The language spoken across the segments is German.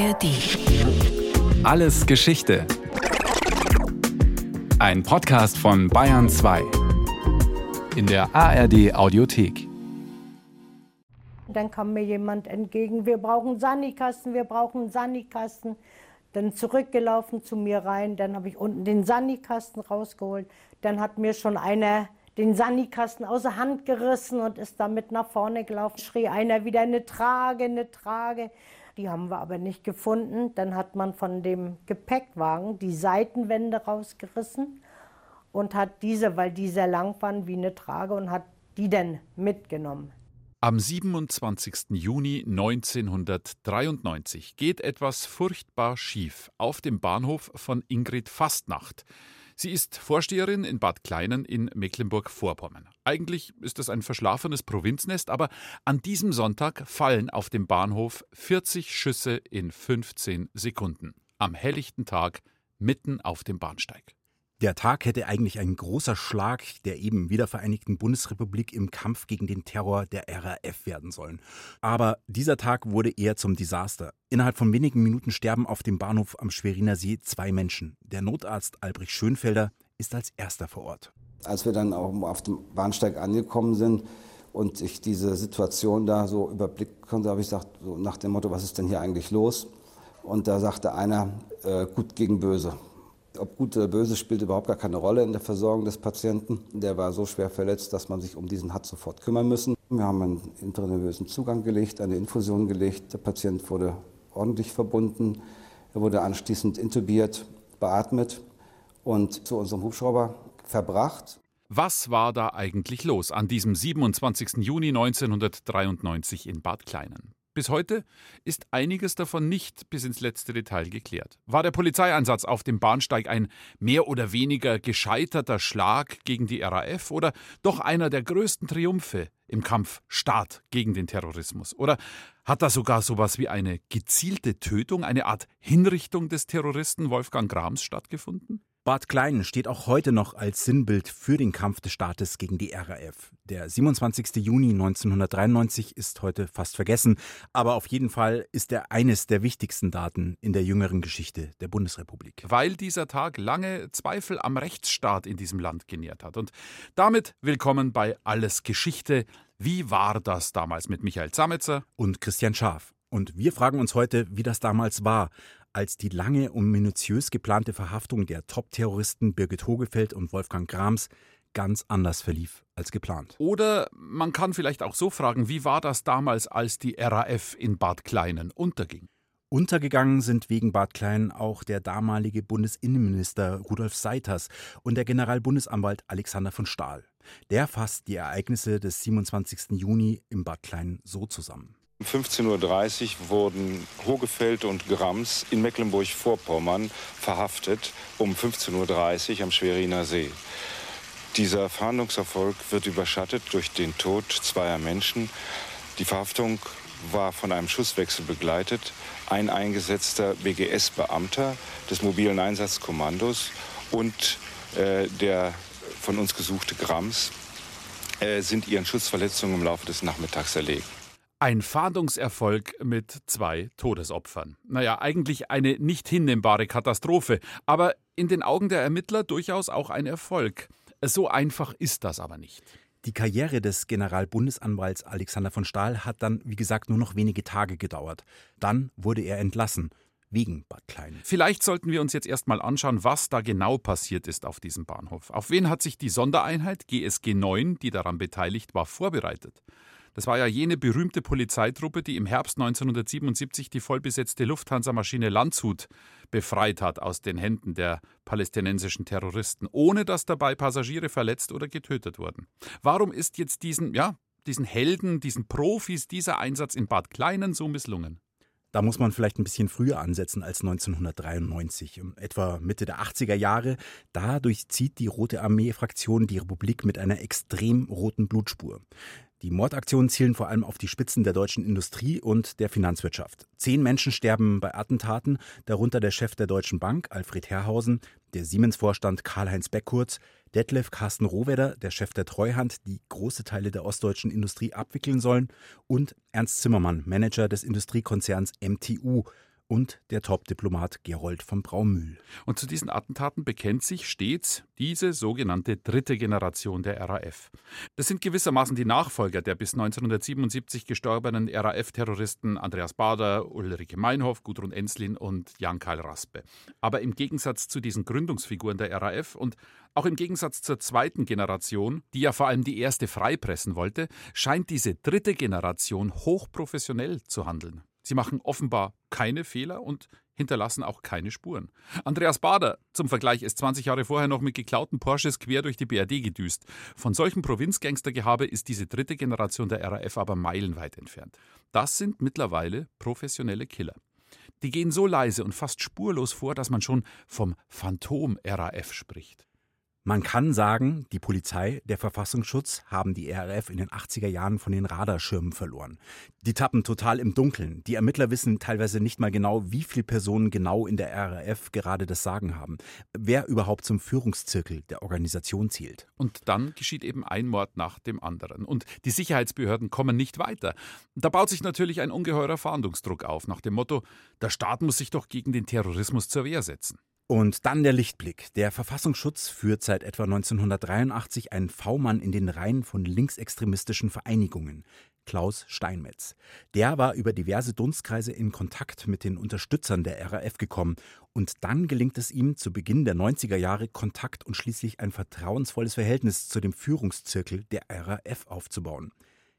ARD. Alles Geschichte. Ein Podcast von Bayern 2. In der ARD Audiothek. Dann kam mir jemand entgegen, wir brauchen Sanikasten, wir brauchen Sanikasten. Dann zurückgelaufen zu mir rein, dann habe ich unten den Sanikasten rausgeholt. Dann hat mir schon einer den Sanikasten aus der Hand gerissen und ist damit nach vorne gelaufen. Schrie einer wieder eine Trage, eine Trage. Die haben wir aber nicht gefunden. Dann hat man von dem Gepäckwagen die Seitenwände rausgerissen und hat diese, weil die sehr lang waren wie eine Trage, und hat die dann mitgenommen. Am 27. Juni 1993 geht etwas furchtbar schief auf dem Bahnhof von Ingrid Fastnacht. Sie ist Vorsteherin in Bad Kleinen in Mecklenburg-Vorpommern. Eigentlich ist es ein verschlafenes Provinznest, aber an diesem Sonntag fallen auf dem Bahnhof 40 Schüsse in 15 Sekunden. Am helllichten Tag mitten auf dem Bahnsteig. Der Tag hätte eigentlich ein großer Schlag der eben wiedervereinigten Bundesrepublik im Kampf gegen den Terror der RAF werden sollen. Aber dieser Tag wurde eher zum Desaster. Innerhalb von wenigen Minuten sterben auf dem Bahnhof am Schweriner See zwei Menschen. Der Notarzt Albrecht Schönfelder ist als erster vor Ort. Als wir dann auch auf dem Bahnsteig angekommen sind und ich diese Situation da so überblicken konnte, habe ich gesagt, so nach dem Motto, was ist denn hier eigentlich los? Und da sagte einer, äh, gut gegen böse. Ob gut oder böse spielt überhaupt gar keine Rolle in der Versorgung des Patienten. Der war so schwer verletzt, dass man sich um diesen hat sofort kümmern müssen. Wir haben einen intravenösen Zugang gelegt, eine Infusion gelegt. Der Patient wurde ordentlich verbunden. Er wurde anschließend intubiert, beatmet und zu unserem Hubschrauber verbracht. Was war da eigentlich los an diesem 27. Juni 1993 in Bad Kleinen? Bis heute ist einiges davon nicht bis ins letzte Detail geklärt. War der Polizeieinsatz auf dem Bahnsteig ein mehr oder weniger gescheiterter Schlag gegen die RAF oder doch einer der größten Triumphe im Kampf Staat gegen den Terrorismus? Oder hat da sogar sowas wie eine gezielte Tötung, eine Art Hinrichtung des Terroristen Wolfgang Grams stattgefunden? Bad Klein steht auch heute noch als Sinnbild für den Kampf des Staates gegen die RAF. Der 27. Juni 1993 ist heute fast vergessen, aber auf jeden Fall ist er eines der wichtigsten Daten in der jüngeren Geschichte der Bundesrepublik. Weil dieser Tag lange Zweifel am Rechtsstaat in diesem Land genährt hat. Und damit willkommen bei Alles Geschichte. Wie war das damals mit Michael Zametzer und Christian Schaf? Und wir fragen uns heute, wie das damals war, als die lange und minutiös geplante Verhaftung der Top-Terroristen Birgit Hogefeld und Wolfgang Grams ganz anders verlief als geplant. Oder man kann vielleicht auch so fragen, wie war das damals, als die RAF in Bad Kleinen unterging? Untergegangen sind wegen Bad Klein auch der damalige Bundesinnenminister Rudolf Seiters und der Generalbundesanwalt Alexander von Stahl. Der fasst die Ereignisse des 27. Juni im Bad Klein so zusammen. Um 15.30 Uhr wurden Hogefeld und Grams in Mecklenburg-Vorpommern verhaftet, um 15.30 Uhr am Schweriner See. Dieser Fahndungserfolg wird überschattet durch den Tod zweier Menschen. Die Verhaftung war von einem Schusswechsel begleitet. Ein eingesetzter BGS-Beamter des mobilen Einsatzkommandos und äh, der von uns gesuchte Grams äh, sind ihren Schussverletzungen im Laufe des Nachmittags erlegen. Ein Fahndungserfolg mit zwei Todesopfern. Naja, eigentlich eine nicht hinnehmbare Katastrophe, aber in den Augen der Ermittler durchaus auch ein Erfolg. So einfach ist das aber nicht. Die Karriere des Generalbundesanwalts Alexander von Stahl hat dann, wie gesagt, nur noch wenige Tage gedauert. Dann wurde er entlassen. Wegen Bad Klein. Vielleicht sollten wir uns jetzt erstmal anschauen, was da genau passiert ist auf diesem Bahnhof. Auf wen hat sich die Sondereinheit GSG 9, die daran beteiligt war, vorbereitet? Das war ja jene berühmte Polizeitruppe, die im Herbst 1977 die vollbesetzte Lufthansa-Maschine Landshut befreit hat aus den Händen der palästinensischen Terroristen, ohne dass dabei Passagiere verletzt oder getötet wurden. Warum ist jetzt diesen, ja, diesen Helden, diesen Profis dieser Einsatz in Bad Kleinen so misslungen? Da muss man vielleicht ein bisschen früher ansetzen als 1993, etwa Mitte der 80er Jahre. Da durchzieht die Rote Armee-Fraktion die Republik mit einer extrem roten Blutspur. Die Mordaktionen zielen vor allem auf die Spitzen der deutschen Industrie und der Finanzwirtschaft. Zehn Menschen sterben bei Attentaten, darunter der Chef der Deutschen Bank, Alfred Herrhausen, der Siemens-Vorstand Karl-Heinz Beckkurz, Detlef Carsten Rohwedder, der Chef der Treuhand, die große Teile der ostdeutschen Industrie abwickeln sollen, und Ernst Zimmermann, Manager des Industriekonzerns MTU. Und der Top-Diplomat Gerold von Braumühl. Und zu diesen Attentaten bekennt sich stets diese sogenannte dritte Generation der RAF. Das sind gewissermaßen die Nachfolger der bis 1977 gestorbenen RAF-Terroristen Andreas Bader, Ulrike Meinhoff, Gudrun Enslin und Jan-Karl Raspe. Aber im Gegensatz zu diesen Gründungsfiguren der RAF und auch im Gegensatz zur zweiten Generation, die ja vor allem die erste freipressen wollte, scheint diese dritte Generation hochprofessionell zu handeln. Sie machen offenbar keine Fehler und hinterlassen auch keine Spuren. Andreas Bader, zum Vergleich, ist 20 Jahre vorher noch mit geklauten Porsches quer durch die BRD gedüst. Von solchem Provinzgangstergehabe ist diese dritte Generation der RAF aber meilenweit entfernt. Das sind mittlerweile professionelle Killer. Die gehen so leise und fast spurlos vor, dass man schon vom Phantom RAF spricht. Man kann sagen, die Polizei, der Verfassungsschutz haben die RAF in den 80er Jahren von den Radarschirmen verloren. Die tappen total im Dunkeln. Die Ermittler wissen teilweise nicht mal genau, wie viele Personen genau in der RAF gerade das Sagen haben. Wer überhaupt zum Führungszirkel der Organisation zählt. Und dann geschieht eben ein Mord nach dem anderen. Und die Sicherheitsbehörden kommen nicht weiter. Da baut sich natürlich ein ungeheurer Fahndungsdruck auf, nach dem Motto, der Staat muss sich doch gegen den Terrorismus zur Wehr setzen. Und dann der Lichtblick. Der Verfassungsschutz führt seit etwa 1983 einen V-Mann in den Reihen von linksextremistischen Vereinigungen, Klaus Steinmetz. Der war über diverse Dunstkreise in Kontakt mit den Unterstützern der RAF gekommen und dann gelingt es ihm zu Beginn der 90er Jahre Kontakt und schließlich ein vertrauensvolles Verhältnis zu dem Führungszirkel der RAF aufzubauen.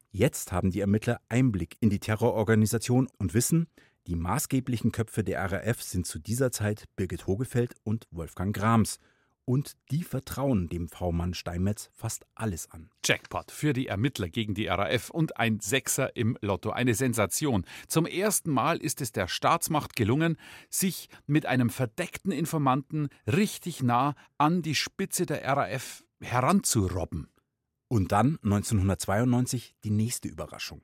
Jetzt haben die Ermittler Einblick in die Terrororganisation und wissen, die maßgeblichen Köpfe der RAF sind zu dieser Zeit Birgit Hogefeld und Wolfgang Grams. Und die vertrauen dem V-Mann Steinmetz fast alles an. Jackpot für die Ermittler gegen die RAF und ein Sechser im Lotto. Eine Sensation. Zum ersten Mal ist es der Staatsmacht gelungen, sich mit einem verdeckten Informanten richtig nah an die Spitze der RAF heranzurobben. Und dann 1992 die nächste Überraschung.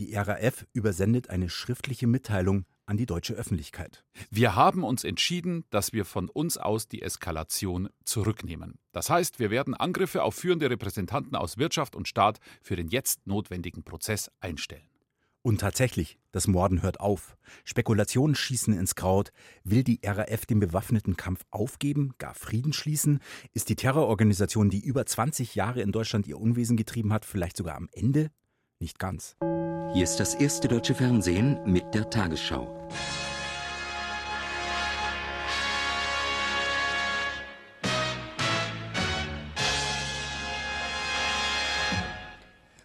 Die RAF übersendet eine schriftliche Mitteilung an die deutsche Öffentlichkeit. Wir haben uns entschieden, dass wir von uns aus die Eskalation zurücknehmen. Das heißt, wir werden Angriffe auf führende Repräsentanten aus Wirtschaft und Staat für den jetzt notwendigen Prozess einstellen. Und tatsächlich, das Morden hört auf. Spekulationen schießen ins Kraut. Will die RAF den bewaffneten Kampf aufgeben, gar Frieden schließen? Ist die Terrororganisation, die über 20 Jahre in Deutschland ihr Unwesen getrieben hat, vielleicht sogar am Ende? Nicht ganz. Hier ist das erste deutsche Fernsehen mit der Tagesschau.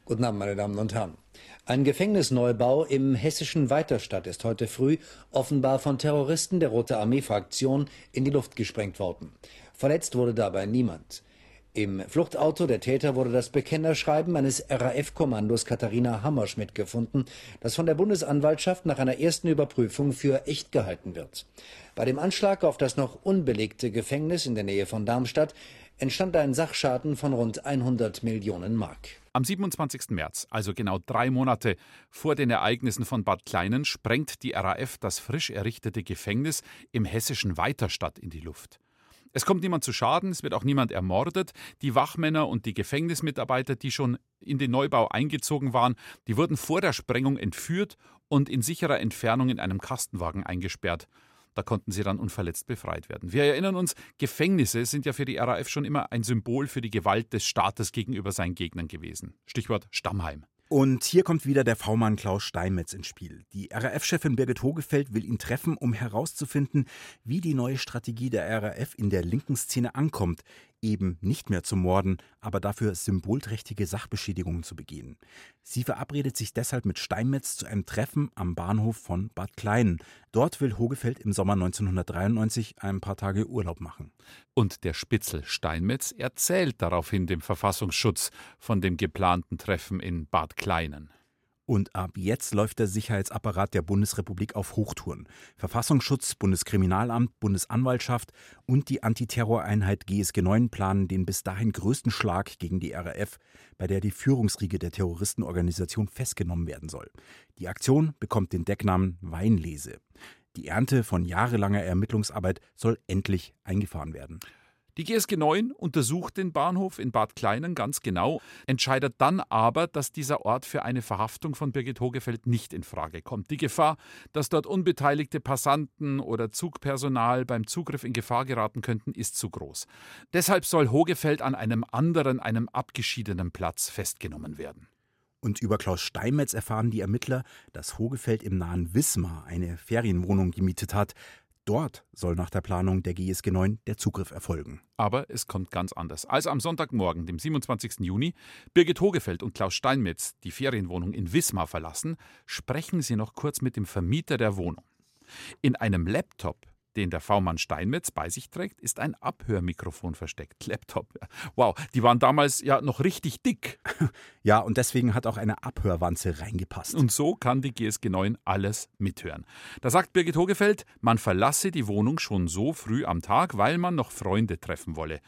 Guten Abend, meine Damen und Herren. Ein Gefängnisneubau im hessischen Weiterstadt ist heute früh offenbar von Terroristen der Rote Armee-Fraktion in die Luft gesprengt worden. Verletzt wurde dabei niemand. Im Fluchtauto der Täter wurde das Bekennerschreiben eines RAF-Kommandos Katharina Hammerschmidt gefunden, das von der Bundesanwaltschaft nach einer ersten Überprüfung für echt gehalten wird. Bei dem Anschlag auf das noch unbelegte Gefängnis in der Nähe von Darmstadt entstand ein Sachschaden von rund 100 Millionen Mark. Am 27. März, also genau drei Monate vor den Ereignissen von Bad Kleinen, sprengt die RAF das frisch errichtete Gefängnis im hessischen Weiterstadt in die Luft. Es kommt niemand zu Schaden, es wird auch niemand ermordet. Die Wachmänner und die Gefängnismitarbeiter, die schon in den Neubau eingezogen waren, die wurden vor der Sprengung entführt und in sicherer Entfernung in einem Kastenwagen eingesperrt. Da konnten sie dann unverletzt befreit werden. Wir erinnern uns, Gefängnisse sind ja für die RAF schon immer ein Symbol für die Gewalt des Staates gegenüber seinen Gegnern gewesen. Stichwort Stammheim. Und hier kommt wieder der V-Mann Klaus Steinmetz ins Spiel. Die RAF-Chefin Birgit Hogefeld will ihn treffen, um herauszufinden, wie die neue Strategie der RAF in der linken Szene ankommt, eben nicht mehr zu morden, aber dafür symbolträchtige Sachbeschädigungen zu begehen. Sie verabredet sich deshalb mit Steinmetz zu einem Treffen am Bahnhof von Bad Klein. Dort will Hogefeld im Sommer 1993 ein paar Tage Urlaub machen. Und der Spitzel Steinmetz erzählt daraufhin dem Verfassungsschutz von dem geplanten Treffen in Bad Kleinen. Und ab jetzt läuft der Sicherheitsapparat der Bundesrepublik auf Hochtouren. Verfassungsschutz, Bundeskriminalamt, Bundesanwaltschaft und die Antiterroreinheit GSG 9 planen den bis dahin größten Schlag gegen die RAF, bei der die Führungsriege der Terroristenorganisation festgenommen werden soll. Die Aktion bekommt den Decknamen Weinlese. Die Ernte von jahrelanger Ermittlungsarbeit soll endlich eingefahren werden. Die GSG 9 untersucht den Bahnhof in Bad Kleinen ganz genau, entscheidet dann aber, dass dieser Ort für eine Verhaftung von Birgit Hogefeld nicht in Frage kommt. Die Gefahr, dass dort unbeteiligte Passanten oder Zugpersonal beim Zugriff in Gefahr geraten könnten, ist zu groß. Deshalb soll Hogefeld an einem anderen, einem abgeschiedenen Platz festgenommen werden. Und über Klaus Steinmetz erfahren die Ermittler, dass Hogefeld im nahen Wismar eine Ferienwohnung gemietet hat. Dort soll nach der Planung der GSG 9 der Zugriff erfolgen. Aber es kommt ganz anders. Als am Sonntagmorgen, dem 27. Juni, Birgit Hogefeld und Klaus Steinmetz die Ferienwohnung in Wismar verlassen, sprechen sie noch kurz mit dem Vermieter der Wohnung. In einem Laptop den der V-Mann Steinmetz bei sich trägt, ist ein Abhörmikrofon versteckt. Laptop. Wow, die waren damals ja noch richtig dick. Ja, und deswegen hat auch eine Abhörwanze reingepasst. Und so kann die GSG 9 alles mithören. Da sagt Birgit Hogefeld, man verlasse die Wohnung schon so früh am Tag, weil man noch Freunde treffen wolle.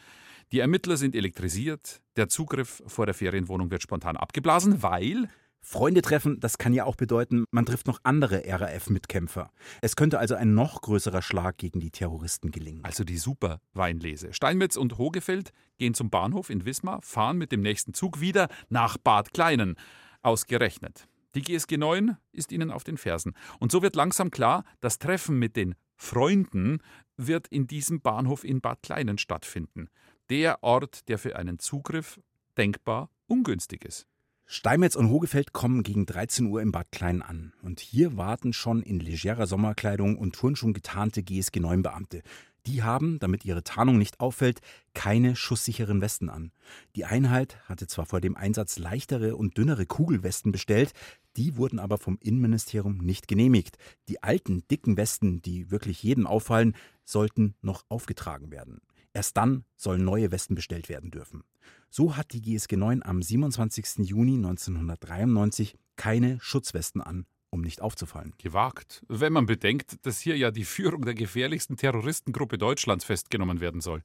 Die Ermittler sind elektrisiert, der Zugriff vor der Ferienwohnung wird spontan abgeblasen, weil Freunde treffen, das kann ja auch bedeuten, man trifft noch andere RAF-Mitkämpfer. Es könnte also ein noch größerer Schlag gegen die Terroristen gelingen. Also die super Weinlese. Steinmetz und Hogefeld gehen zum Bahnhof in Wismar, fahren mit dem nächsten Zug wieder nach Bad Kleinen. Ausgerechnet. Die GSG 9 ist ihnen auf den Fersen. Und so wird langsam klar, das Treffen mit den Freunden wird in diesem Bahnhof in Bad Kleinen stattfinden. Der Ort, der für einen Zugriff denkbar ungünstig ist. Steinmetz und Hogefeld kommen gegen 13 Uhr im Bad Klein an. Und hier warten schon in legerer Sommerkleidung und Turnschuhen getarnte GSG 9 Beamte. Die haben, damit ihre Tarnung nicht auffällt, keine schusssicheren Westen an. Die Einheit hatte zwar vor dem Einsatz leichtere und dünnere Kugelwesten bestellt, die wurden aber vom Innenministerium nicht genehmigt. Die alten, dicken Westen, die wirklich jedem auffallen, sollten noch aufgetragen werden. Erst dann sollen neue Westen bestellt werden dürfen. So hat die GSG 9 am 27. Juni 1993 keine Schutzwesten an, um nicht aufzufallen. Gewagt, wenn man bedenkt, dass hier ja die Führung der gefährlichsten Terroristengruppe Deutschlands festgenommen werden soll.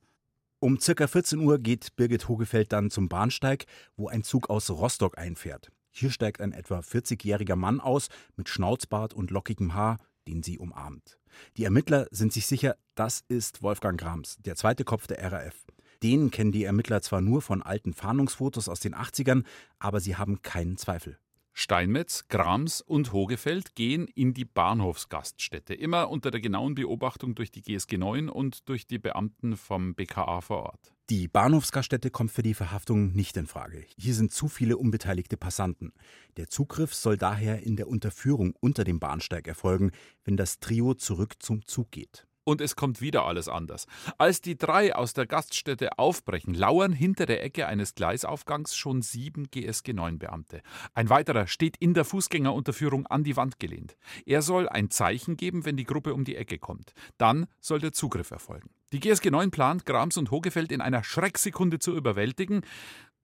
Um ca. 14 Uhr geht Birgit Hogefeld dann zum Bahnsteig, wo ein Zug aus Rostock einfährt. Hier steigt ein etwa 40-jähriger Mann aus mit Schnauzbart und lockigem Haar, den sie umarmt. Die Ermittler sind sich sicher, das ist Wolfgang Grams, der zweite Kopf der RAF. Den kennen die Ermittler zwar nur von alten Fahndungsfotos aus den 80ern, aber sie haben keinen Zweifel. Steinmetz, Grams und Hogefeld gehen in die Bahnhofsgaststätte, immer unter der genauen Beobachtung durch die GSG 9 und durch die Beamten vom BKA vor Ort. Die Bahnhofsgaststätte kommt für die Verhaftung nicht in Frage. Hier sind zu viele unbeteiligte Passanten. Der Zugriff soll daher in der Unterführung unter dem Bahnsteig erfolgen, wenn das Trio zurück zum Zug geht. Und es kommt wieder alles anders. Als die drei aus der Gaststätte aufbrechen, lauern hinter der Ecke eines Gleisaufgangs schon sieben GSG 9 Beamte. Ein weiterer steht in der Fußgängerunterführung an die Wand gelehnt. Er soll ein Zeichen geben, wenn die Gruppe um die Ecke kommt. Dann soll der Zugriff erfolgen. Die GSG 9 plant, Grams und Hogefeld in einer Schrecksekunde zu überwältigen,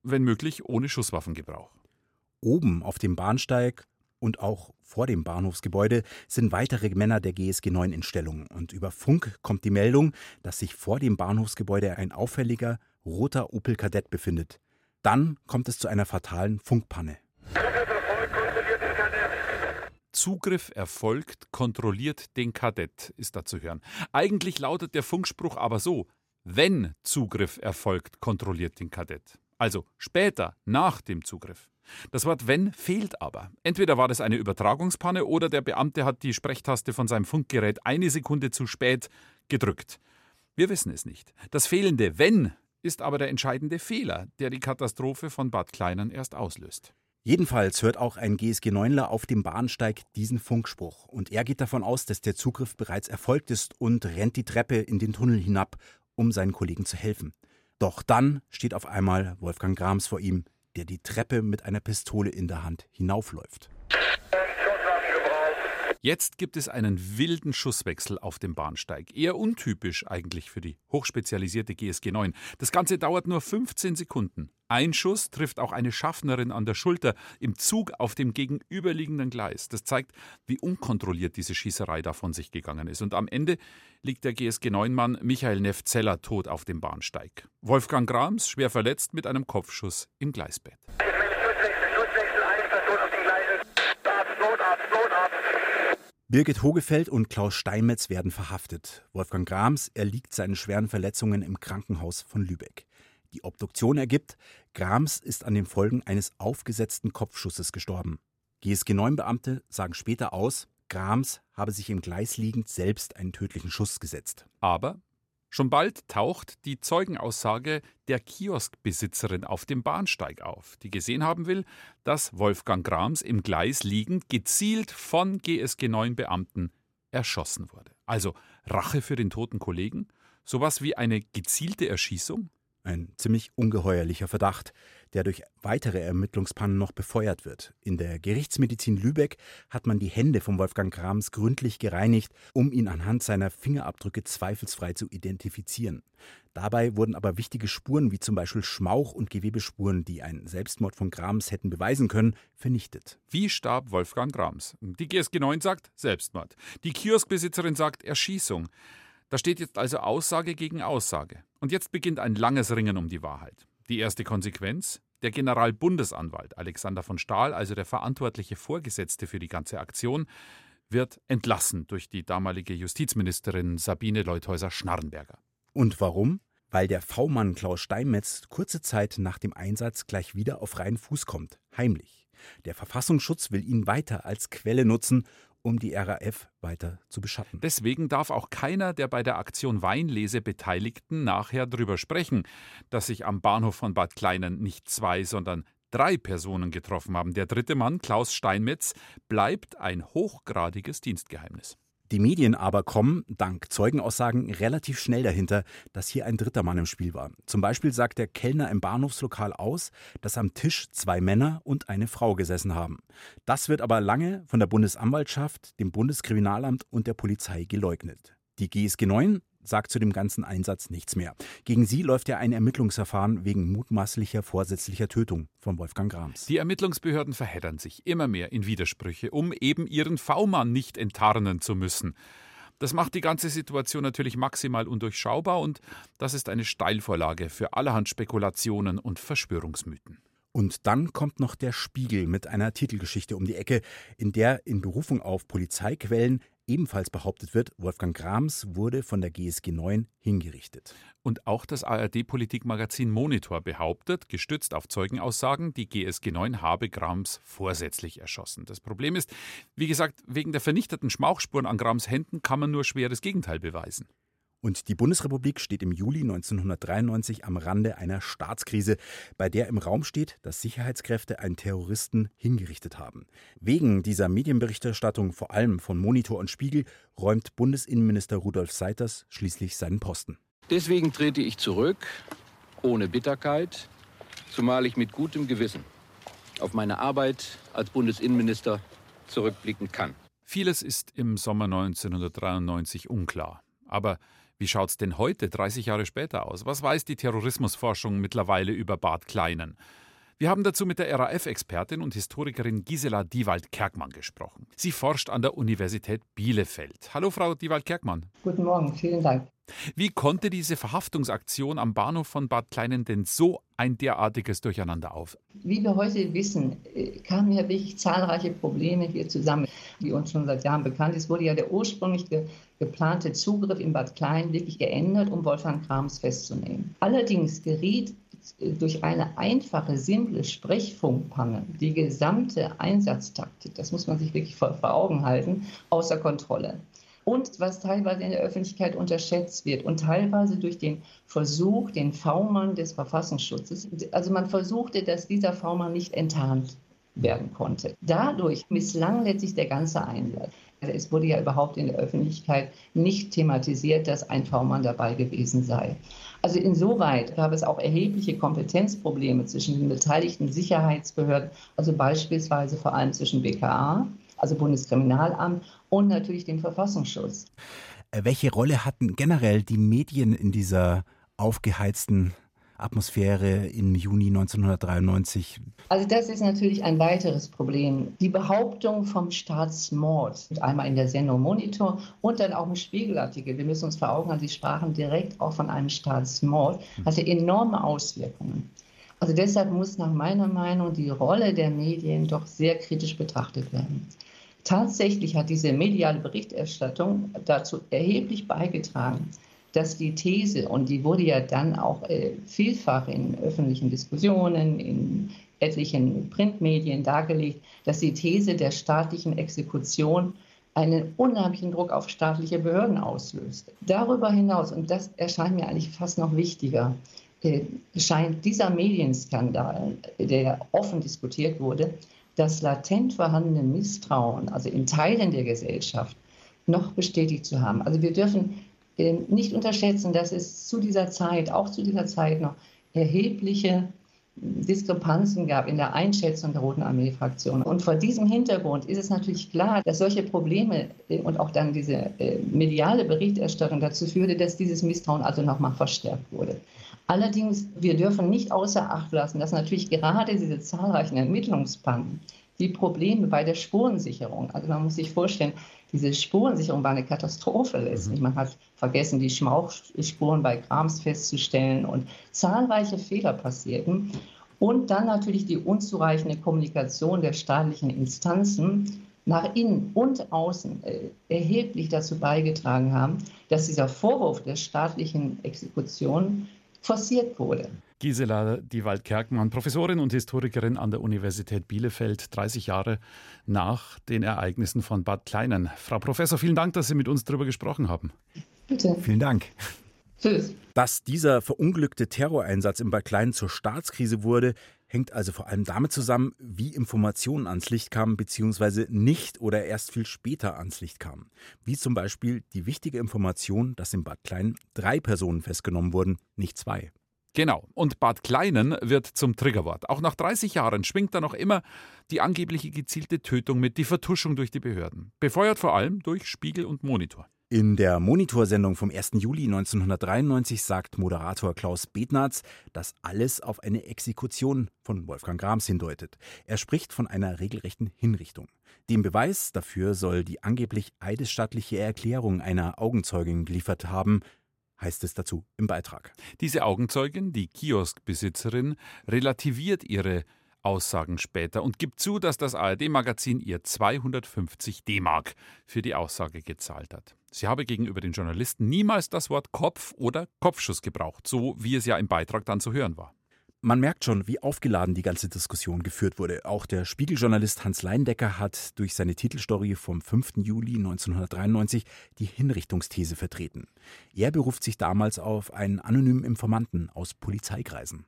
wenn möglich ohne Schusswaffengebrauch. Oben auf dem Bahnsteig und auch vor dem Bahnhofsgebäude sind weitere Männer der GSG 9 in Stellung. Und über Funk kommt die Meldung, dass sich vor dem Bahnhofsgebäude ein auffälliger roter Opel Kadett befindet. Dann kommt es zu einer fatalen Funkpanne. Zugriff erfolgt, kontrolliert den Kadett, ist da zu hören. Eigentlich lautet der Funkspruch aber so: Wenn Zugriff erfolgt, kontrolliert den Kadett. Also später, nach dem Zugriff. Das Wort wenn fehlt aber. Entweder war das eine Übertragungspanne oder der Beamte hat die Sprechtaste von seinem Funkgerät eine Sekunde zu spät gedrückt. Wir wissen es nicht. Das fehlende wenn ist aber der entscheidende Fehler, der die Katastrophe von Bad Kleinen erst auslöst. Jedenfalls hört auch ein GSG 9ler auf dem Bahnsteig diesen Funkspruch. Und er geht davon aus, dass der Zugriff bereits erfolgt ist und rennt die Treppe in den Tunnel hinab, um seinen Kollegen zu helfen. Doch dann steht auf einmal Wolfgang Grams vor ihm, der die Treppe mit einer Pistole in der Hand hinaufläuft. Jetzt gibt es einen wilden Schusswechsel auf dem Bahnsteig. Eher untypisch eigentlich für die hochspezialisierte GSG 9. Das Ganze dauert nur 15 Sekunden. Ein Schuss trifft auch eine Schaffnerin an der Schulter im Zug auf dem gegenüberliegenden Gleis. Das zeigt, wie unkontrolliert diese Schießerei da von sich gegangen ist. Und am Ende liegt der GSG 9-Mann Michael Nefzeller tot auf dem Bahnsteig. Wolfgang Grams schwer verletzt mit einem Kopfschuss im Gleisbett. Birgit Hogefeld und Klaus Steinmetz werden verhaftet. Wolfgang Grams erliegt seinen schweren Verletzungen im Krankenhaus von Lübeck. Die Obduktion ergibt, Grams ist an den Folgen eines aufgesetzten Kopfschusses gestorben. GSG 9-Beamte sagen später aus, Grams habe sich im Gleis liegend selbst einen tödlichen Schuss gesetzt. Aber schon bald taucht die Zeugenaussage der Kioskbesitzerin auf dem Bahnsteig auf, die gesehen haben will, dass Wolfgang Grams im Gleis liegend gezielt von GSG 9-Beamten erschossen wurde. Also Rache für den toten Kollegen? Sowas wie eine gezielte Erschießung? Ein ziemlich ungeheuerlicher Verdacht, der durch weitere Ermittlungspannen noch befeuert wird. In der Gerichtsmedizin Lübeck hat man die Hände von Wolfgang Krams gründlich gereinigt, um ihn anhand seiner Fingerabdrücke zweifelsfrei zu identifizieren. Dabei wurden aber wichtige Spuren wie zum Beispiel Schmauch- und Gewebespuren, die einen Selbstmord von Grams hätten beweisen können, vernichtet. Wie starb Wolfgang Grams? Die GSG 9 sagt Selbstmord. Die Kioskbesitzerin sagt Erschießung. Da steht jetzt also Aussage gegen Aussage. Und jetzt beginnt ein langes Ringen um die Wahrheit. Die erste Konsequenz? Der Generalbundesanwalt Alexander von Stahl, also der verantwortliche Vorgesetzte für die ganze Aktion, wird entlassen durch die damalige Justizministerin Sabine Leuthäuser-Schnarrenberger. Und warum? Weil der V-Mann Klaus Steinmetz kurze Zeit nach dem Einsatz gleich wieder auf freien Fuß kommt, heimlich. Der Verfassungsschutz will ihn weiter als Quelle nutzen um die RAF weiter zu beschatten. Deswegen darf auch keiner der bei der Aktion Weinlese Beteiligten nachher darüber sprechen, dass sich am Bahnhof von Bad Kleinen nicht zwei, sondern drei Personen getroffen haben. Der dritte Mann, Klaus Steinmetz, bleibt ein hochgradiges Dienstgeheimnis. Die Medien aber kommen, dank Zeugenaussagen, relativ schnell dahinter, dass hier ein dritter Mann im Spiel war. Zum Beispiel sagt der Kellner im Bahnhofslokal aus, dass am Tisch zwei Männer und eine Frau gesessen haben. Das wird aber lange von der Bundesanwaltschaft, dem Bundeskriminalamt und der Polizei geleugnet. Die GSG 9 sagt zu dem ganzen Einsatz nichts mehr. Gegen sie läuft ja ein Ermittlungsverfahren wegen mutmaßlicher vorsätzlicher Tötung von Wolfgang Grams. Die Ermittlungsbehörden verheddern sich immer mehr in Widersprüche, um eben ihren V-Mann nicht enttarnen zu müssen. Das macht die ganze Situation natürlich maximal undurchschaubar und das ist eine Steilvorlage für allerhand Spekulationen und Verschwörungsmythen. Und dann kommt noch der Spiegel mit einer Titelgeschichte um die Ecke, in der in Berufung auf Polizeiquellen ebenfalls behauptet wird, Wolfgang Grams wurde von der GSG 9 hingerichtet. Und auch das ARD-Politikmagazin Monitor behauptet, gestützt auf Zeugenaussagen, die GSG 9 habe Grams vorsätzlich erschossen. Das Problem ist, wie gesagt, wegen der vernichteten Schmauchspuren an Grams Händen kann man nur schweres Gegenteil beweisen. Und die Bundesrepublik steht im Juli 1993 am Rande einer Staatskrise, bei der im Raum steht, dass Sicherheitskräfte einen Terroristen hingerichtet haben. Wegen dieser Medienberichterstattung, vor allem von Monitor und Spiegel, räumt Bundesinnenminister Rudolf Seiters schließlich seinen Posten. Deswegen trete ich zurück, ohne Bitterkeit, zumal ich mit gutem Gewissen auf meine Arbeit als Bundesinnenminister zurückblicken kann. Vieles ist im Sommer 1993 unklar. Aber wie schaut's denn heute, 30 Jahre später aus? Was weiß die Terrorismusforschung mittlerweile über Bart Kleinen? Wir haben dazu mit der RAF-Expertin und Historikerin Gisela Diewald-Kerkmann gesprochen. Sie forscht an der Universität Bielefeld. Hallo, Frau Diewald-Kerkmann. Guten Morgen, vielen Dank. Wie konnte diese Verhaftungsaktion am Bahnhof von Bad Kleinen denn so ein derartiges Durcheinander auf? Wie wir heute wissen, äh, kamen ja wirklich zahlreiche Probleme hier zusammen, die uns schon seit Jahren bekannt ist. Wurde ja der ursprünglich ge geplante Zugriff in Bad Klein wirklich geändert, um Wolfgang Krams festzunehmen. Allerdings geriet durch eine einfache, simple Sprechfunkpanne die gesamte Einsatztaktik, das muss man sich wirklich vor, vor Augen halten, außer Kontrolle und was teilweise in der Öffentlichkeit unterschätzt wird und teilweise durch den Versuch, den V-Mann des Verfassungsschutzes, also man versuchte, dass dieser V-Mann nicht enttarnt werden konnte. Dadurch misslang letztlich der ganze Einsatz. Also es wurde ja überhaupt in der Öffentlichkeit nicht thematisiert, dass ein V-Mann dabei gewesen sei. Also insoweit gab es auch erhebliche Kompetenzprobleme zwischen den beteiligten Sicherheitsbehörden, also beispielsweise vor allem zwischen BKA, also Bundeskriminalamt und natürlich dem Verfassungsschutz. Äh, welche Rolle hatten generell die Medien in dieser aufgeheizten Atmosphäre im Juni 1993? Also das ist natürlich ein weiteres Problem. Die Behauptung vom Staatsmord, einmal in der Sendung Monitor und dann auch im Spiegelartikel. Wir müssen uns vor Augen haben, Sie sprachen direkt auch von einem Staatsmord, hatte enorme Auswirkungen. Also deshalb muss nach meiner Meinung die Rolle der Medien doch sehr kritisch betrachtet werden. Tatsächlich hat diese mediale Berichterstattung dazu erheblich beigetragen, dass die These, und die wurde ja dann auch äh, vielfach in öffentlichen Diskussionen, in etlichen Printmedien dargelegt, dass die These der staatlichen Exekution einen unheimlichen Druck auf staatliche Behörden auslöst. Darüber hinaus, und das erscheint mir eigentlich fast noch wichtiger, äh, scheint dieser Medienskandal, der offen diskutiert wurde, das latent vorhandene Misstrauen, also in Teilen der Gesellschaft, noch bestätigt zu haben. Also wir dürfen nicht unterschätzen, dass es zu dieser Zeit, auch zu dieser Zeit noch erhebliche Diskrepanzen gab in der Einschätzung der Roten Armee-Fraktion. Und vor diesem Hintergrund ist es natürlich klar, dass solche Probleme äh, und auch dann diese äh, mediale Berichterstattung dazu führte, dass dieses Misstrauen also nochmal verstärkt wurde. Allerdings, wir dürfen nicht außer Acht lassen, dass natürlich gerade diese zahlreichen Ermittlungspannen die Probleme bei der Spurensicherung, also man muss sich vorstellen, diese Spurensicherung war eine Katastrophe letztlich. Mhm. Man hat vergessen, die Schmauchspuren bei Grams festzustellen und zahlreiche Fehler passierten. Und dann natürlich die unzureichende Kommunikation der staatlichen Instanzen nach innen und außen äh, erheblich dazu beigetragen haben, dass dieser Vorwurf der staatlichen Exekution forciert wurde. Gisela Diewald-Kerkmann, Professorin und Historikerin an der Universität Bielefeld, 30 Jahre nach den Ereignissen von Bad Kleinen. Frau Professor, vielen Dank, dass Sie mit uns darüber gesprochen haben. Bitte. Vielen Dank. Tschüss. Dass dieser verunglückte Terroreinsatz in Bad Kleinen zur Staatskrise wurde, hängt also vor allem damit zusammen, wie Informationen ans Licht kamen, beziehungsweise nicht oder erst viel später ans Licht kamen. Wie zum Beispiel die wichtige Information, dass in Bad Kleinen drei Personen festgenommen wurden, nicht zwei. Genau. Und Bad Kleinen wird zum Triggerwort. Auch nach 30 Jahren schwingt da noch immer die angebliche gezielte Tötung mit, die Vertuschung durch die Behörden. Befeuert vor allem durch Spiegel und Monitor. In der Monitorsendung vom 1. Juli 1993 sagt Moderator Klaus Bednarz, dass alles auf eine Exekution von Wolfgang Grams hindeutet. Er spricht von einer regelrechten Hinrichtung. Den Beweis dafür soll die angeblich eidesstattliche Erklärung einer Augenzeugin geliefert haben, heißt es dazu im Beitrag. Diese Augenzeugin, die Kioskbesitzerin, relativiert ihre Aussagen später und gibt zu, dass das ARD-Magazin ihr 250 D-Mark für die Aussage gezahlt hat. Sie habe gegenüber den Journalisten niemals das Wort Kopf oder Kopfschuss gebraucht, so wie es ja im Beitrag dann zu hören war. Man merkt schon, wie aufgeladen die ganze Diskussion geführt wurde. Auch der Spiegeljournalist Hans Leindecker hat durch seine Titelstory vom 5. Juli 1993 die Hinrichtungsthese vertreten. Er beruft sich damals auf einen anonymen Informanten aus Polizeikreisen.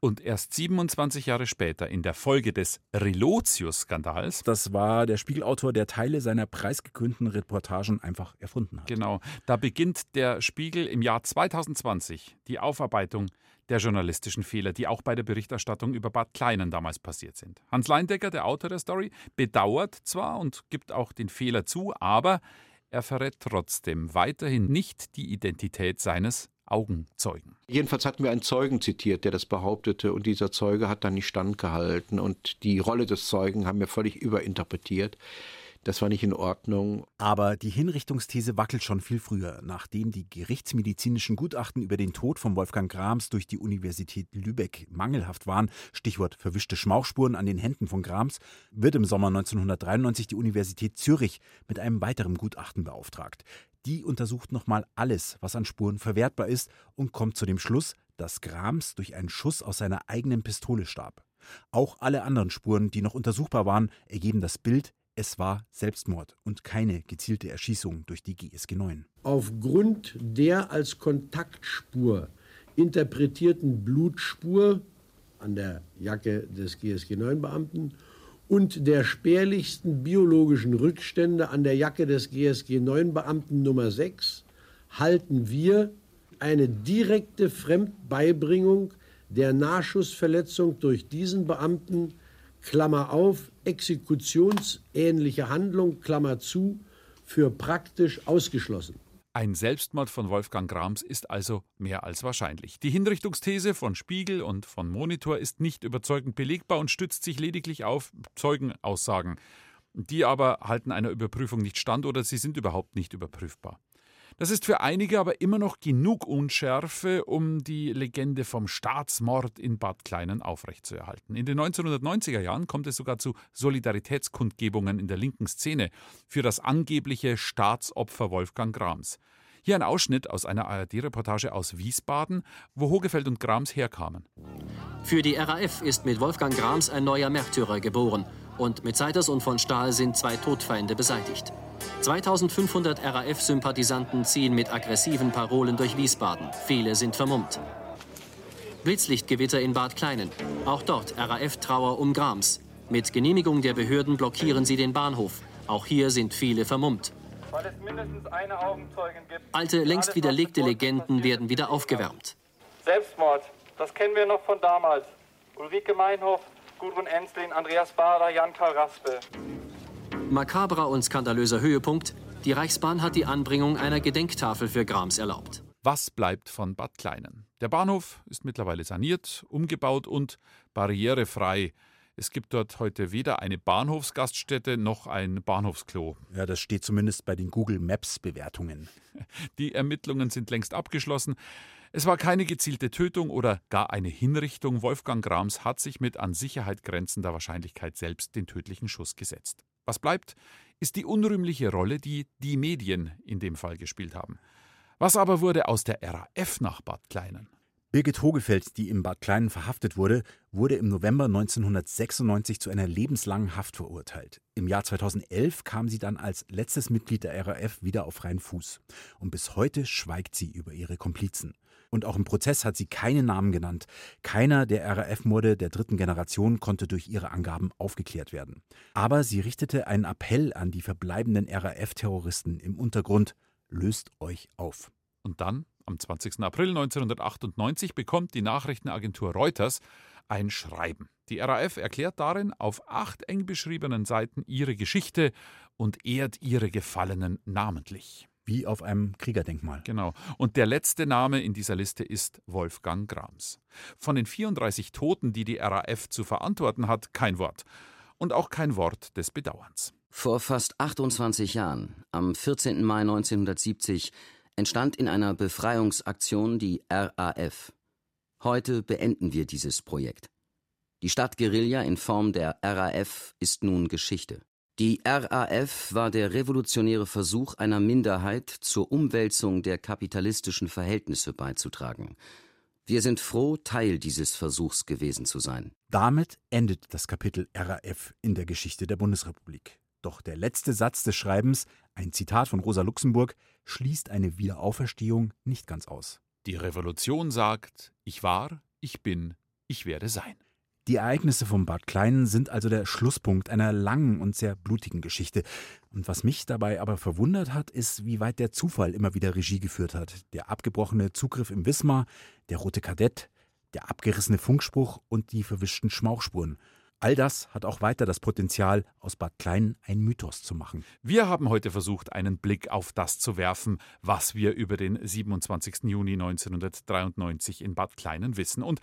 Und erst 27 Jahre später, in der Folge des Relotius-Skandals. Das war der Spiegelautor, der Teile seiner preisgekrönten Reportagen einfach erfunden hat. Genau. Da beginnt der Spiegel im Jahr 2020 die Aufarbeitung der journalistischen Fehler, die auch bei der Berichterstattung über Bad Kleinen damals passiert sind. Hans Leindecker, der Autor der Story, bedauert zwar und gibt auch den Fehler zu, aber er verrät trotzdem weiterhin nicht die Identität seines Augenzeugen. Jedenfalls hatten wir einen Zeugen zitiert, der das behauptete, und dieser Zeuge hat dann nicht standgehalten. Und die Rolle des Zeugen haben wir völlig überinterpretiert. Das war nicht in Ordnung. Aber die Hinrichtungsthese wackelt schon viel früher. Nachdem die gerichtsmedizinischen Gutachten über den Tod von Wolfgang Grams durch die Universität Lübeck mangelhaft waren, Stichwort verwischte Schmauchspuren an den Händen von Grams, wird im Sommer 1993 die Universität Zürich mit einem weiteren Gutachten beauftragt. Die untersucht nochmal alles, was an Spuren verwertbar ist und kommt zu dem Schluss, dass Grams durch einen Schuss aus seiner eigenen Pistole starb. Auch alle anderen Spuren, die noch untersuchbar waren, ergeben das Bild, es war Selbstmord und keine gezielte Erschießung durch die GSG 9. Aufgrund der als Kontaktspur interpretierten Blutspur an der Jacke des GSG 9 Beamten und der spärlichsten biologischen Rückstände an der Jacke des GSG 9 Beamten Nummer 6 halten wir eine direkte Fremdbeibringung der Nahschussverletzung durch diesen Beamten Klammer auf, exekutionsähnliche Handlung, Klammer zu, für praktisch ausgeschlossen. Ein Selbstmord von Wolfgang Grams ist also mehr als wahrscheinlich. Die Hinrichtungsthese von Spiegel und von Monitor ist nicht überzeugend belegbar und stützt sich lediglich auf Zeugenaussagen. Die aber halten einer Überprüfung nicht stand oder sie sind überhaupt nicht überprüfbar. Das ist für einige aber immer noch genug Unschärfe, um die Legende vom Staatsmord in Bad Kleinen aufrechtzuerhalten. In den 1990er Jahren kommt es sogar zu Solidaritätskundgebungen in der linken Szene für das angebliche Staatsopfer Wolfgang Grams. Hier ein Ausschnitt aus einer ARD-Reportage aus Wiesbaden, wo Hogefeld und Grams herkamen. Für die RAF ist mit Wolfgang Grams ein neuer Märtyrer geboren. Und mit Seiters und von Stahl sind zwei Todfeinde beseitigt. 2500 RAF-Sympathisanten ziehen mit aggressiven Parolen durch Wiesbaden. Viele sind vermummt. Blitzlichtgewitter in Bad Kleinen. Auch dort RAF-Trauer um Grams. Mit Genehmigung der Behörden blockieren sie den Bahnhof. Auch hier sind viele vermummt. Weil es mindestens eine Augenzeugin gibt. Alte, längst widerlegte Legenden werden wieder aufgewärmt. Selbstmord, das kennen wir noch von damals. Ulrike Meinhof, Gudrun Enslin, Andreas Bader, Jan-Karl Raspe. Makabrer und skandalöser Höhepunkt. Die Reichsbahn hat die Anbringung einer Gedenktafel für Grams erlaubt. Was bleibt von Bad Kleinen? Der Bahnhof ist mittlerweile saniert, umgebaut und barrierefrei. Es gibt dort heute weder eine Bahnhofsgaststätte noch ein Bahnhofsklo. Ja, das steht zumindest bei den Google Maps Bewertungen. Die Ermittlungen sind längst abgeschlossen. Es war keine gezielte Tötung oder gar eine Hinrichtung. Wolfgang Grams hat sich mit an Sicherheit grenzender Wahrscheinlichkeit selbst den tödlichen Schuss gesetzt. Was bleibt, ist die unrühmliche Rolle, die die Medien in dem Fall gespielt haben. Was aber wurde aus der RAF nach Bad Kleinen? Birgit Hogefeld, die im Bad Kleinen verhaftet wurde, wurde im November 1996 zu einer lebenslangen Haft verurteilt. Im Jahr 2011 kam sie dann als letztes Mitglied der RAF wieder auf freien Fuß. Und bis heute schweigt sie über ihre Komplizen. Und auch im Prozess hat sie keine Namen genannt. Keiner der RAF-Morde der dritten Generation konnte durch ihre Angaben aufgeklärt werden. Aber sie richtete einen Appell an die verbleibenden RAF-Terroristen im Untergrund: Löst euch auf. Und dann, am 20. April 1998, bekommt die Nachrichtenagentur Reuters ein Schreiben. Die RAF erklärt darin auf acht eng beschriebenen Seiten ihre Geschichte und ehrt ihre Gefallenen namentlich. Wie auf einem Kriegerdenkmal. Genau. Und der letzte Name in dieser Liste ist Wolfgang Grams. Von den 34 Toten, die die RAF zu verantworten hat, kein Wort. Und auch kein Wort des Bedauerns. Vor fast 28 Jahren, am 14. Mai 1970, entstand in einer Befreiungsaktion die RAF. Heute beenden wir dieses Projekt. Die Stadtguerilla in Form der RAF ist nun Geschichte. Die RAF war der revolutionäre Versuch einer Minderheit, zur Umwälzung der kapitalistischen Verhältnisse beizutragen. Wir sind froh, Teil dieses Versuchs gewesen zu sein. Damit endet das Kapitel RAF in der Geschichte der Bundesrepublik. Doch der letzte Satz des Schreibens, ein Zitat von Rosa Luxemburg, schließt eine Wiederauferstehung nicht ganz aus. Die Revolution sagt, ich war, ich bin, ich werde sein. Die Ereignisse vom Bad Kleinen sind also der Schlusspunkt einer langen und sehr blutigen Geschichte. Und was mich dabei aber verwundert hat, ist, wie weit der Zufall immer wieder Regie geführt hat. Der abgebrochene Zugriff im Wismar, der rote Kadett, der abgerissene Funkspruch und die verwischten Schmauchspuren. All das hat auch weiter das Potenzial, aus Bad Kleinen ein Mythos zu machen. Wir haben heute versucht, einen Blick auf das zu werfen, was wir über den 27. Juni 1993 in Bad Kleinen wissen. Und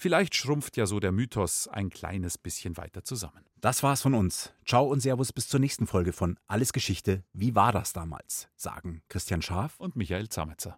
Vielleicht schrumpft ja so der Mythos ein kleines bisschen weiter zusammen. Das war's von uns. Ciao und Servus bis zur nächsten Folge von Alles Geschichte. Wie war das damals? Sagen Christian Schaf und Michael Zametzer.